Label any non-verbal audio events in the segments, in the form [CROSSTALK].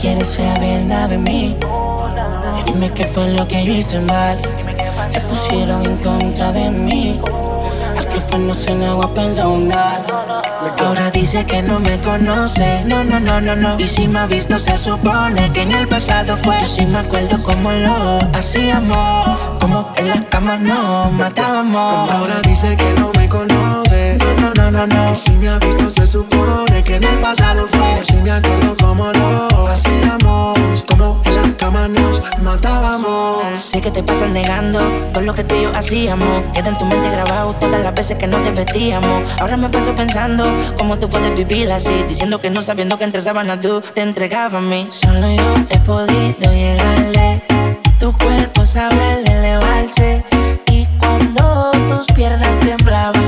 quieres saber nada de mí. Dime qué fue lo que yo hice mal. Te pusieron en contra de mí. Al que fue no se negó a perdonar. Ahora dice que no me conoce, no, no, no, no, no. Y si me ha visto, se supone que en el pasado fue. Yo sí me acuerdo cómo lo hacíamos, como en la cama no matábamos. Ahora dice que no me conoce, no, no, no, no, si me ha visto, se supone que en el pasado fue. Sí me acuerdo cómo lo hacíamos, como en la cama nos matábamos. Sé que te pasas negando por lo que tú y yo hacíamos. Queda en tu mente grabado todas las veces que no te vestíamos. Ahora me paso pensando cómo tú puedes vivir así. Diciendo que no sabiendo que entre sábanas tú te entregabas a mí. Solo yo he podido llegarle. Tu cuerpo sabe elevarse. Y cuando tus piernas temblaban,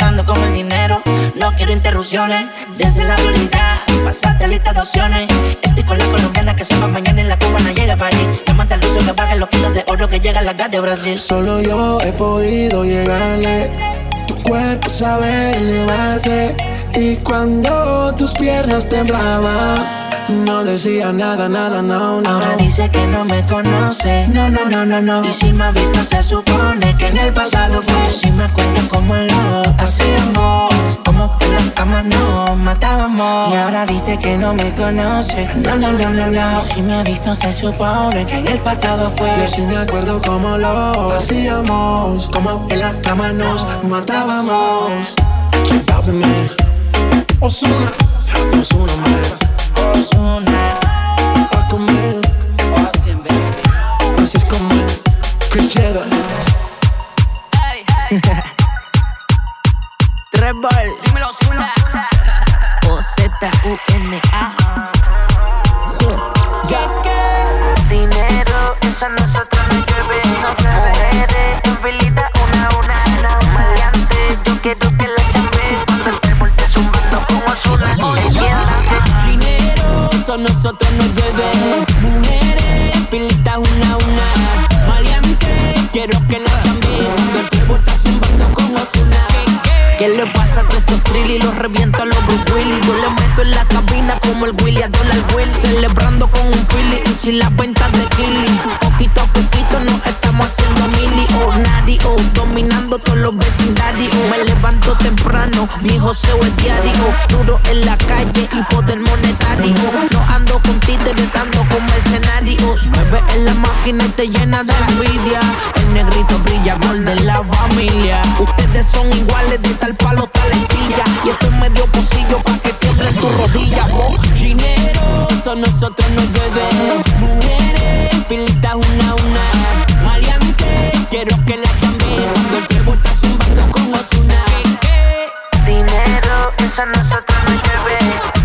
ando dialogando con el dinero. No quiero interrupciones. Desde la prioridad, pasaste lista de opciones. Estoy con la colombiana que se va mañana en la cubana llega a París. manda el ruso que baje los kilos de oro que llega a la gas de Brasil. Solo yo he podido llegarle. Tu cuerpo sabe elevarse. Y cuando tus piernas temblaban, no decía nada, nada, no, no. Ahora dice que no me conoce, no, no, no, no, no. Y si me ha visto, se supone que en el pasado fue. Yo sí me acuerdo cómo lo hacíamos, como que la cama no matábamos. Y ahora dice que no me conoce, no, no, no, no, no. Si me ha visto, se supone que en el pasado fue. Yo sí me acuerdo cómo lo hacíamos, como en la cama nos matábamos. Osuna, Osuna, man. Osuna. Austin, baby. Así es como Chris Cheddar. [LAUGHS] Trevor. Dímelo, Osuna. [LAUGHS] O-Z-U-N-A. Dinero, eso a nosotros A nosotros nos debe. Mujeres, en filita una a una. Maleante, quiero que la chambe. Cuando el trébol está zumbando con Ozuna. ¿Qué le pasa a estos trilly? Los reviento a los Bruce Willis. Yo le meto en la cabina como el Willy a Dollar Will. Celebrando con un Philly y sin las ventas de Killy. Poquito a poquito dominando todos los vecindarios. Me levanto temprano, mi joseo es diario. Duro en la calle y poder monetario. No ando con títeres, ando con mercenarios. Me ves en la máquina y te llena de envidia. El negrito brilla, gol de la familia. Ustedes son iguales de tal palo, tal estilla. Y esto es medio pocillo pa' que tiemblen tus rodillas. Oh, Dinero, eso nosotros nos debe. Mujeres, en filita una a una. Quiero que la chambe. Cuando el está zumbando con Ozuna. Dinero, eso a nosotros nos debe.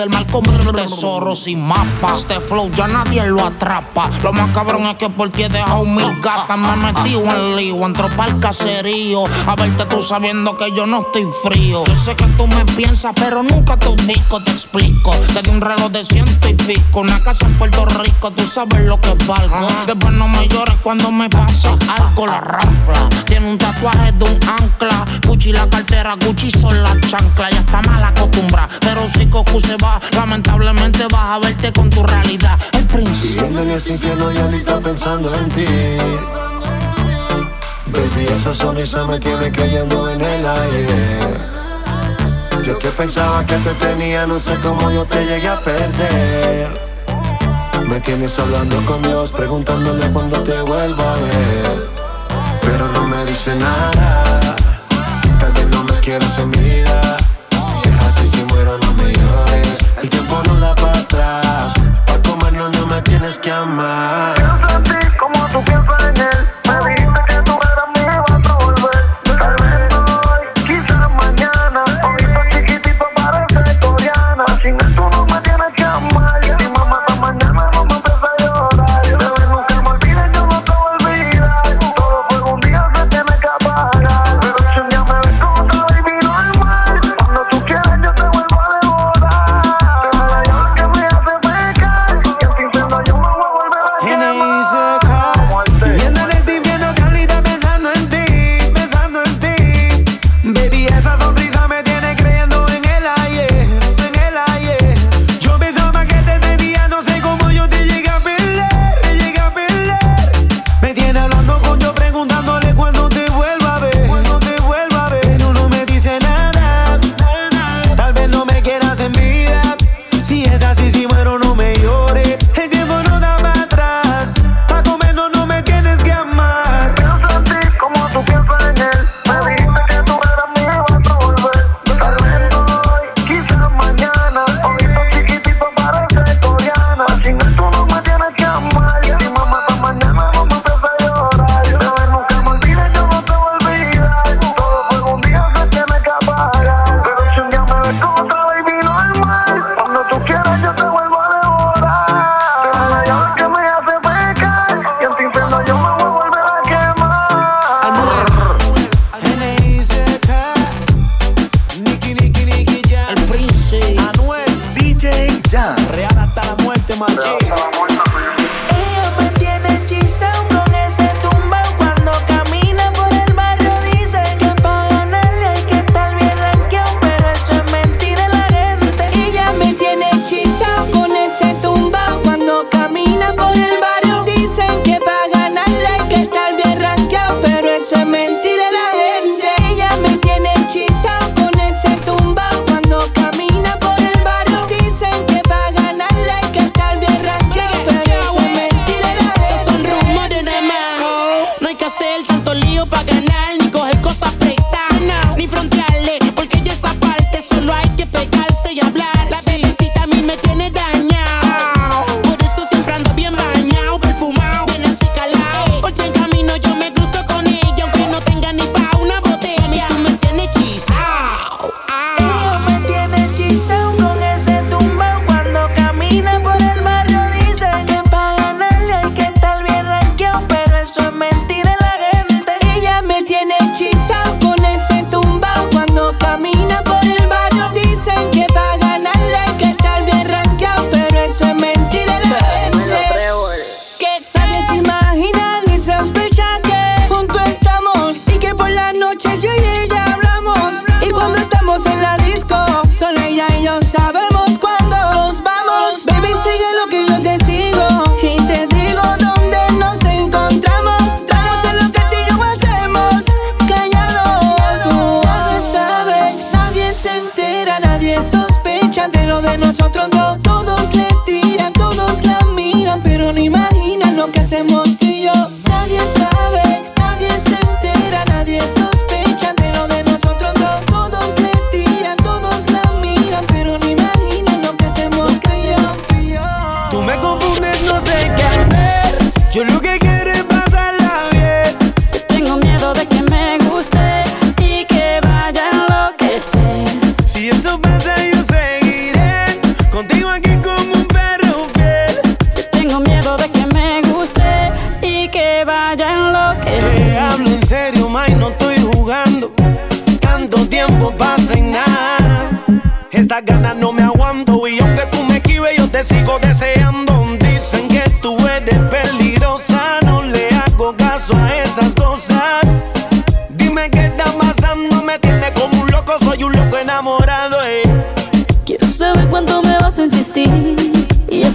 del mar como un tesoro sin mapa. Este flow ya nadie lo atrapa. Lo más cabrón es que por ti he dejado mil gatas. Me he metido en lío, entro el caserío. A verte tú sabiendo que yo no estoy frío. Yo sé que tú me piensas, pero nunca te ubico, te explico. Desde un reloj de ciento y pico, una casa en Puerto Rico, tú sabes lo que valgo. Después no me llores cuando me pasa algo la rampla. Tiene un tatuaje de un ancla. Gucci la cartera, Gucci son las chanclas. Ya está mal acostumbrada, pero si Cocu se va Lamentablemente vas a verte con tu realidad. El príncipe. Viviendo en ese infierno y ahorita pensando en ti. Baby, esa sonrisa me tiene cayendo en el aire. Yo que pensaba que te tenía, no sé cómo yo te llegué a perder. Me tienes hablando con Dios, preguntándole cuándo te vuelva a ver. Pero no me dice nada, tal vez no me quieras en mí pero no me llores. El tiempo no da para atrás. Pa' comernos no me tienes que amar. Pienso en ti como tú piensas en él.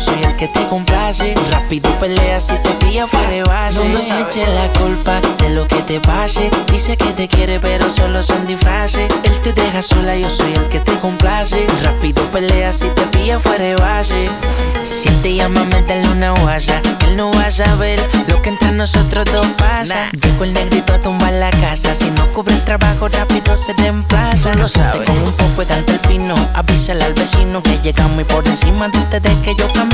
soy el que te complace. Rápido peleas si te pilla fuera de base. No me eches la culpa de lo que te pase. Dice que te quiere, pero solo son disfraces. Él te deja sola, yo soy el que te complace. Rápido peleas si te pilla fuera de base. Si él te llama, métele una guasa. Él no va a saber lo que entre nosotros dos pasa. Llegó el negrito a tumbar la casa. Si no cubre el trabajo, rápido se reemplaza. No sabe. Con un poco de el fino. Avísale al vecino que llegamos y por encima de ustedes que yo camino.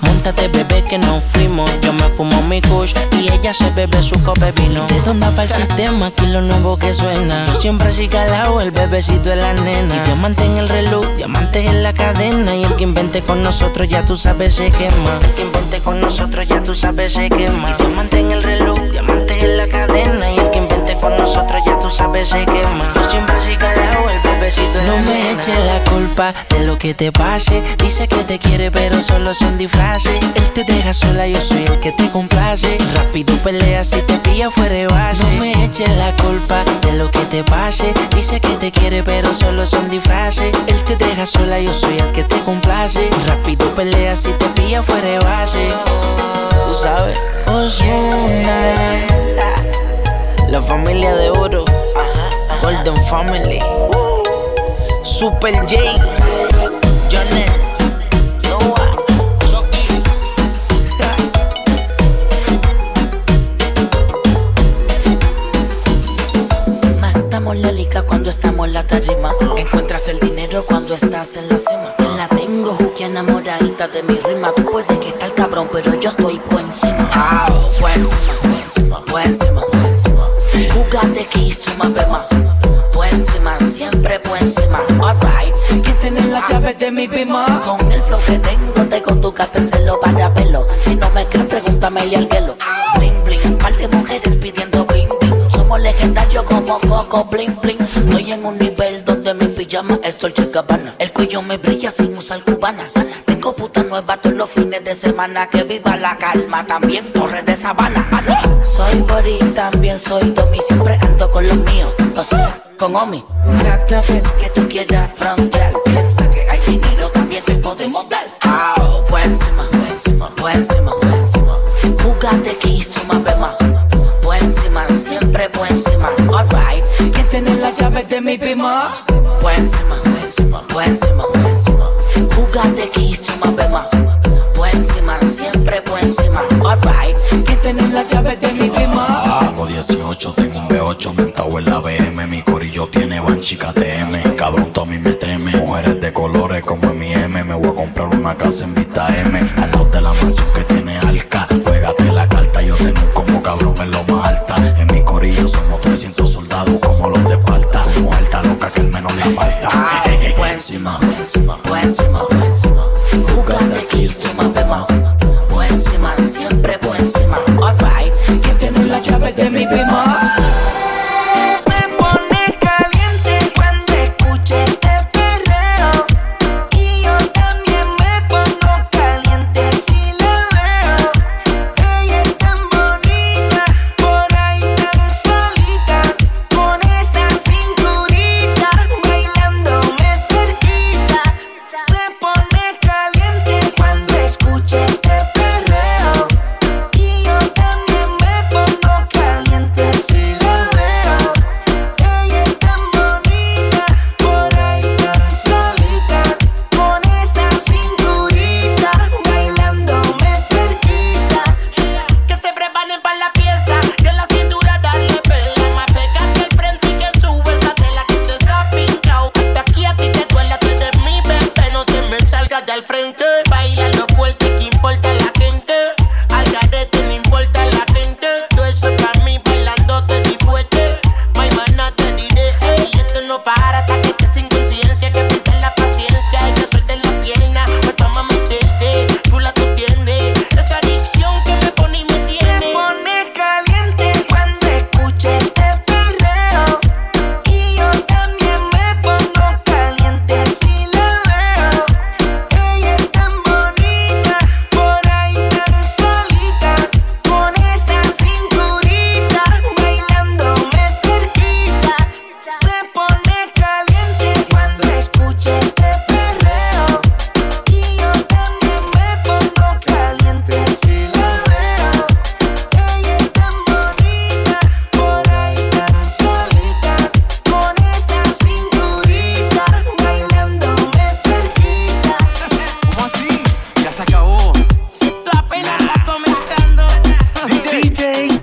Montate, bebé, que nos fuimos. Yo me fumo mi kush y ella se bebe su copa de vino. ¿De dónde va el sistema? Aquí lo nuevo que suena. Yo siempre así calado, el bebecito de la nena. Y diamante en el reloj, diamantes en la cadena. Y el que invente con nosotros ya tú sabes se quema. El que invente con nosotros ya tú sabes se quema. Y diamante en el reloj, diamantes en la cadena. Y el que invente con nosotros ya tú sabes se quema. Yo siempre calado, el No me eches la culpa de lo que te pase. Dice que te quiere, pero solo son disfraces. Él te deja sola, yo soy el que te complace. Rápido pelea si te pilla fuera de base. No me eches la culpa de lo que te pase. Dice que te quiere, pero solo son disfraces. Él te deja sola, yo soy el que te complace. Rápido pelea si te pilla fuera de base. Tú sabes. Ozuna. La familia de oro. Golden Family. Super J. Matamos la liga cuando estamos en la tarima. Encuentras el dinero cuando estás en la cima. La tengo, que enamoradita de mi rima. Tú puedes que estar cabrón, pero yo estoy por encima. De mi bima. Con el flow que tengo, te conducas en celo para verlo. Si no me crees, pregúntame y alguelo. Bling, bling, par de mujeres pidiendo bling, bling. Somos legendarios como Coco, bling, bling. Estoy en un nivel donde mi pijama es Dolce Gabbana. El cuello me brilla sin usar cubana. Fines de semana. Que viva la calma, también torres de sabana. Ah, no. Soy Bori, también soy Tommy. Siempre ando con los míos, o sea, con Omi. Cada vez que tú quieras frontear, piensa que hay dinero, también te podemos dar. Ah, por encima, por encima, por encima, por encima. Que hizo más bema. Por encima, siempre por encima. Alright, que tener las llaves de mi bima. Por encima, por encima, por encima, por encima. Jugate que hizo más bema. Encima, siempre por encima. Alright, que tener las llaves de mi bima. Hago 18, tengo un B8 montado en la BM. Mi corillo tiene Banshee KTM. Cabrón, a mí me teme. Mujeres de colores como en mi M. Me voy a comprar una casa en Vista M. Al lado de la mansión que tiene Alca.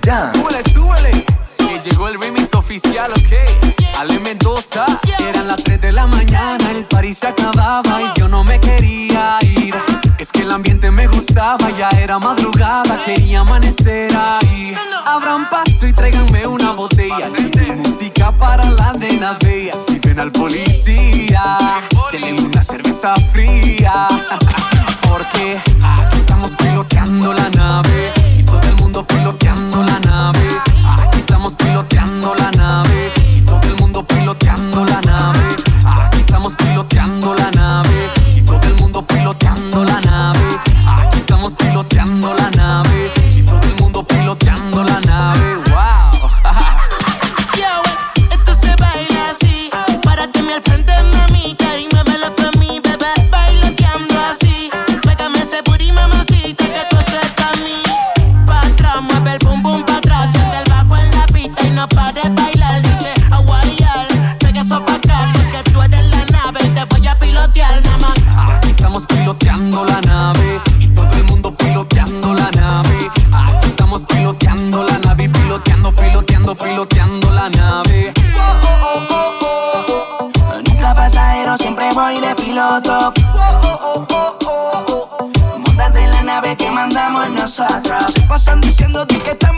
ya. Súbele, súbele. Que llegó el remix oficial, ok. Ale Mendoza, eran las 3 de la mañana. El París se acababa y yo no me quería ir. Es que el ambiente me gustaba, ya era madrugada, quería amanecer ahí. Abran paso y tráiganme una botella. De música para las nenas bellas. Si ven al policía, denle una cerveza fría. [LAUGHS] Porque aquí estamos piloteando la nave piloteando la nave. Aquí estamos piloteando la nave. están diciendo que están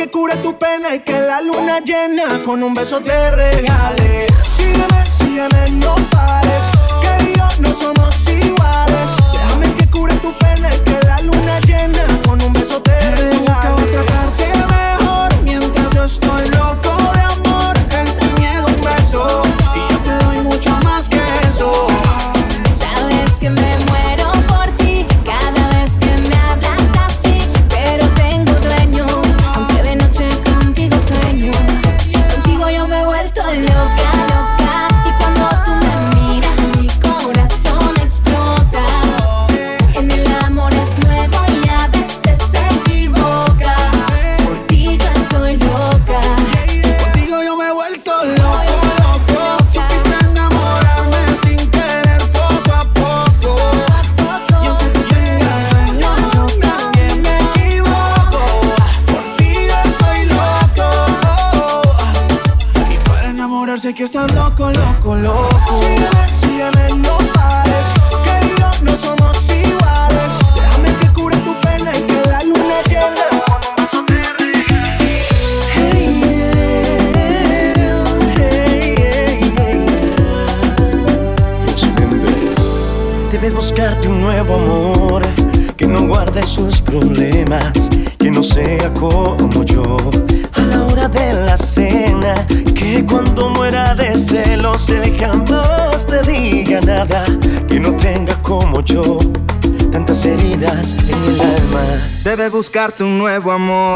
que cure tu pena y que la luna llena con un beso te regale. Sígueme, sígueme, no buscarte un nuevo amor.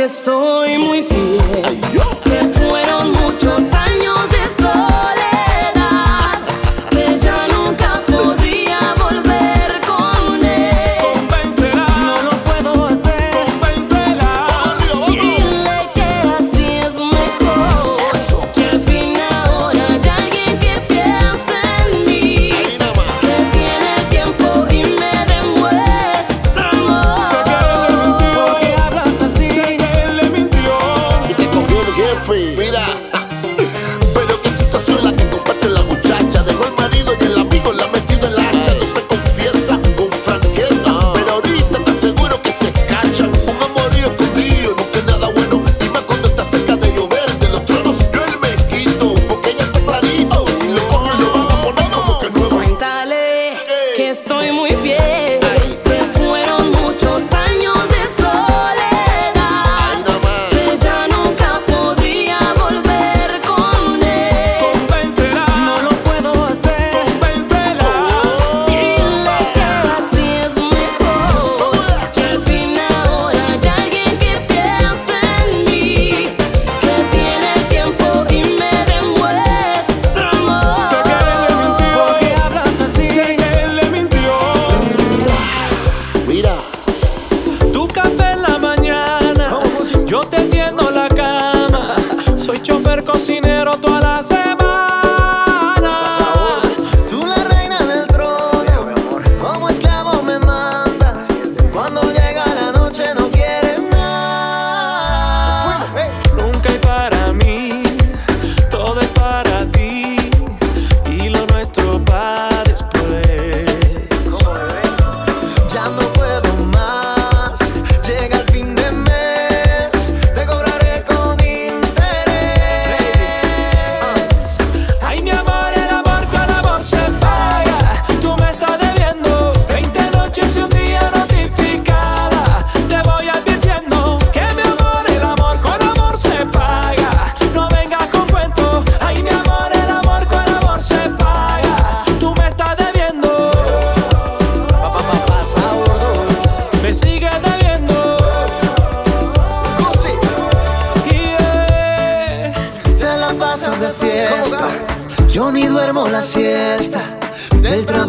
que soy muy fiel.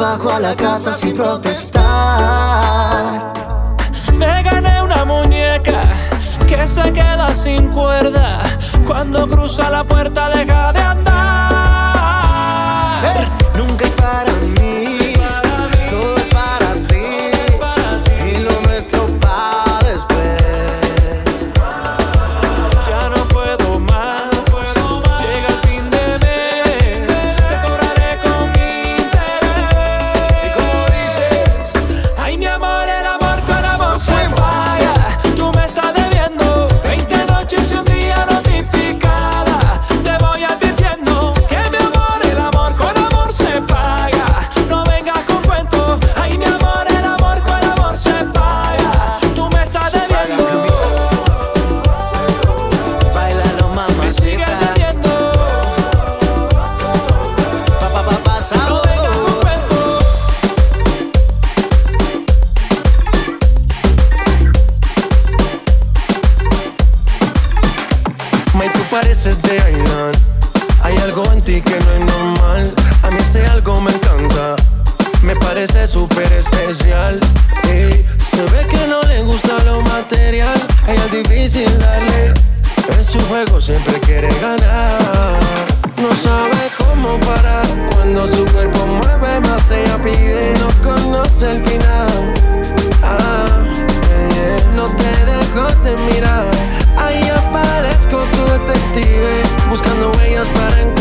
Bajo a la casa sin protestar. Me gané una muñeca que se queda sin cuerda. Cuando cruza la puerta deja de andar. ella es difícil darle. En su juego siempre quiere ganar. No sabe cómo parar. Cuando su cuerpo mueve más, ella pide. No conoce el final. Ah, no te dejo de mirar. Ahí aparezco tu detective. Buscando huellas para encontrar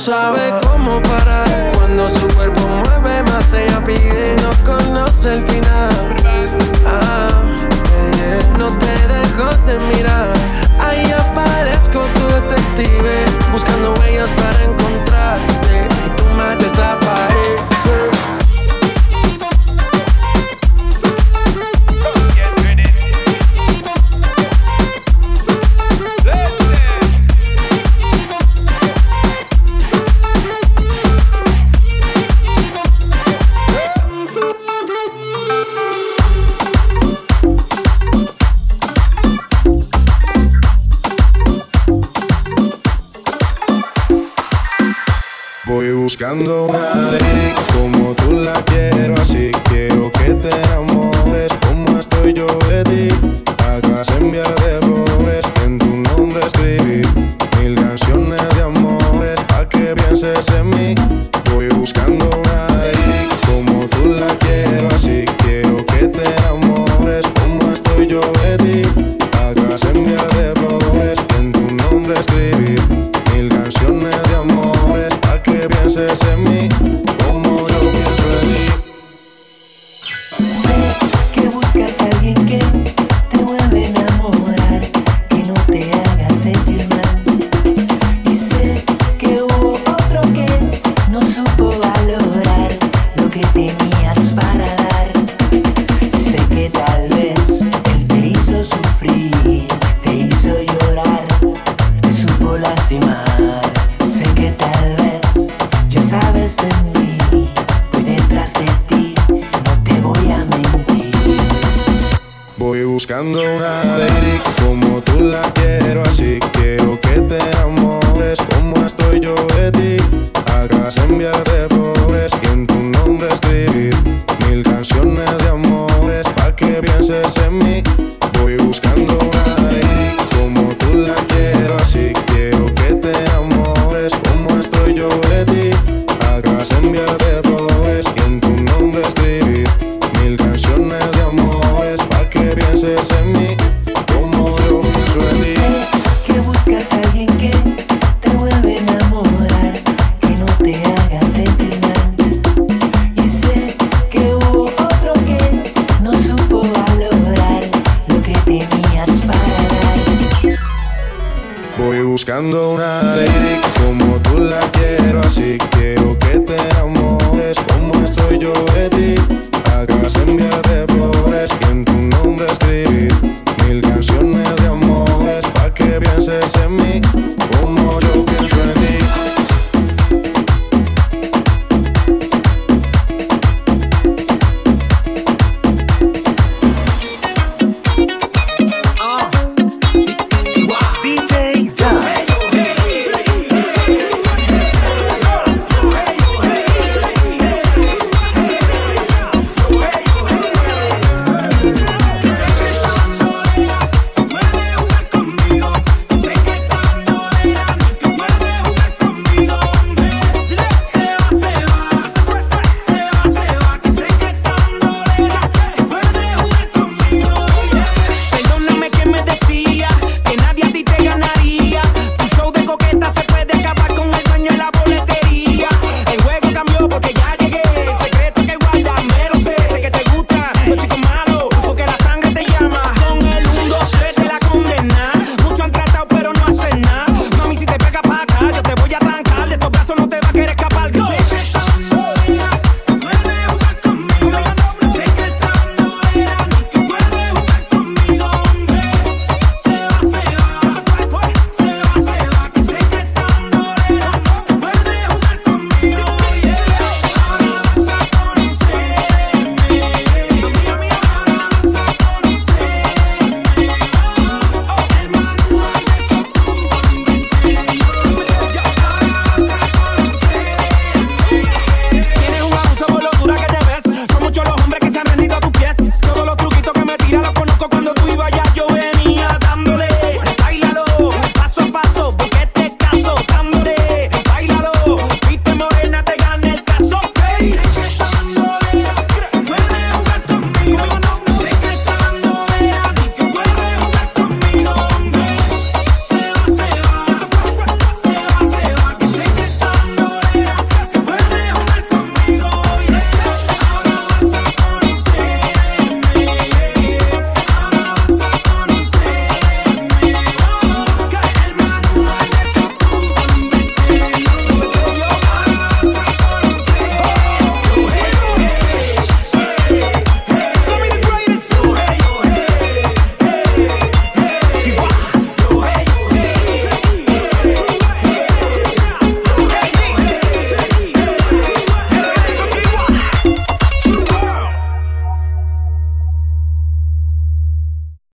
sabe